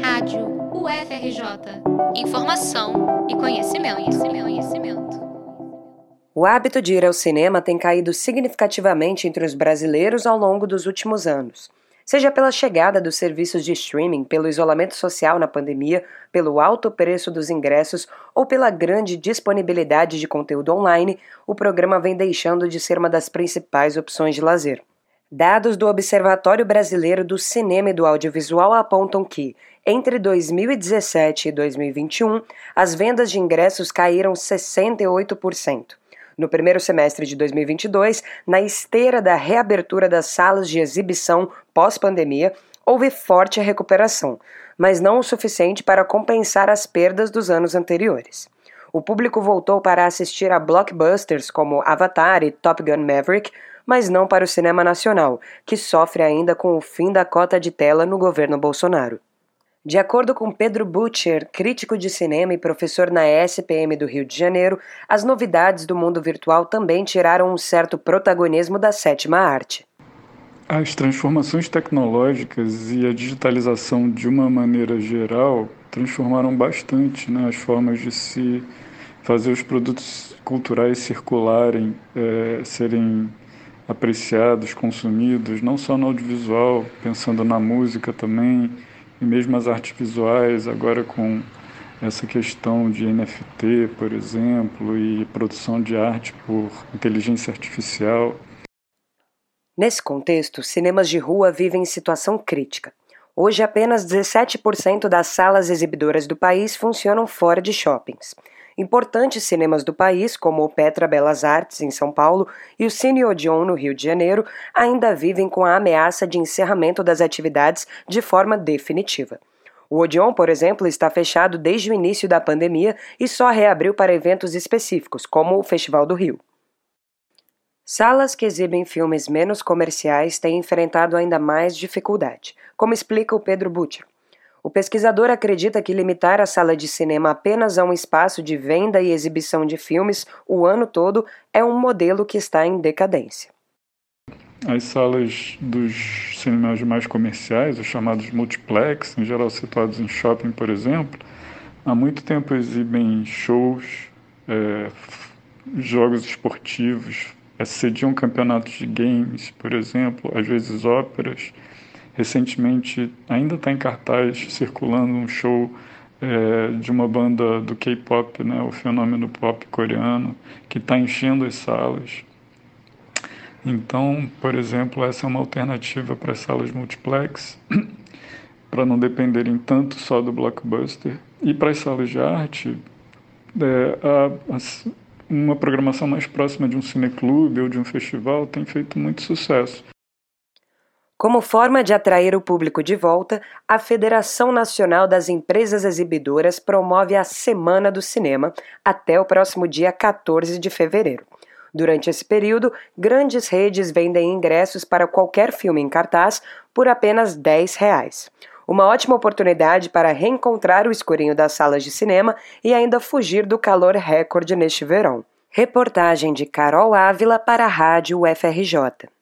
Rádio UFRJ. Informação e conhecimento, conhecimento, conhecimento. O hábito de ir ao cinema tem caído significativamente entre os brasileiros ao longo dos últimos anos. Seja pela chegada dos serviços de streaming, pelo isolamento social na pandemia, pelo alto preço dos ingressos ou pela grande disponibilidade de conteúdo online, o programa vem deixando de ser uma das principais opções de lazer. Dados do Observatório Brasileiro do Cinema e do Audiovisual apontam que, entre 2017 e 2021, as vendas de ingressos caíram 68%. No primeiro semestre de 2022, na esteira da reabertura das salas de exibição pós-pandemia, houve forte recuperação, mas não o suficiente para compensar as perdas dos anos anteriores. O público voltou para assistir a blockbusters como Avatar e Top Gun Maverick, mas não para o cinema nacional, que sofre ainda com o fim da cota de tela no governo Bolsonaro. De acordo com Pedro Butcher, crítico de cinema e professor na SPM do Rio de Janeiro, as novidades do mundo virtual também tiraram um certo protagonismo da sétima arte. As transformações tecnológicas e a digitalização de uma maneira geral transformaram bastante né, as formas de se fazer os produtos culturais circularem, é, serem apreciados, consumidos, não só no audiovisual, pensando na música também, e mesmo as artes visuais, agora com essa questão de NFT, por exemplo, e produção de arte por inteligência artificial. Nesse contexto, cinemas de rua vivem situação crítica. Hoje, apenas 17% das salas exibidoras do país funcionam fora de shoppings. Importantes cinemas do país, como o Petra Belas Artes, em São Paulo, e o Cine Odeon, no Rio de Janeiro, ainda vivem com a ameaça de encerramento das atividades de forma definitiva. O Odeon, por exemplo, está fechado desde o início da pandemia e só reabriu para eventos específicos, como o Festival do Rio. Salas que exibem filmes menos comerciais têm enfrentado ainda mais dificuldade, como explica o Pedro Butcher. O pesquisador acredita que limitar a sala de cinema apenas a um espaço de venda e exibição de filmes o ano todo é um modelo que está em decadência. As salas dos cinemas mais comerciais, os chamados multiplex, em geral situados em shopping, por exemplo, há muito tempo exibem shows, é, jogos esportivos, sediam campeonatos de games, por exemplo, às vezes óperas Recentemente, ainda está em cartaz, circulando um show é, de uma banda do K-pop, né, o fenômeno pop coreano, que está enchendo as salas. Então, por exemplo, essa é uma alternativa para as salas multiplex, para não dependerem tanto só do blockbuster. E para as salas de arte, é, a, a, uma programação mais próxima de um cineclube ou de um festival tem feito muito sucesso. Como forma de atrair o público de volta, a Federação Nacional das Empresas Exibidoras promove a Semana do Cinema até o próximo dia 14 de fevereiro. Durante esse período, grandes redes vendem ingressos para qualquer filme em cartaz por apenas 10 reais. Uma ótima oportunidade para reencontrar o escurinho das salas de cinema e ainda fugir do calor recorde neste verão. Reportagem de Carol Ávila para a Rádio UFRJ.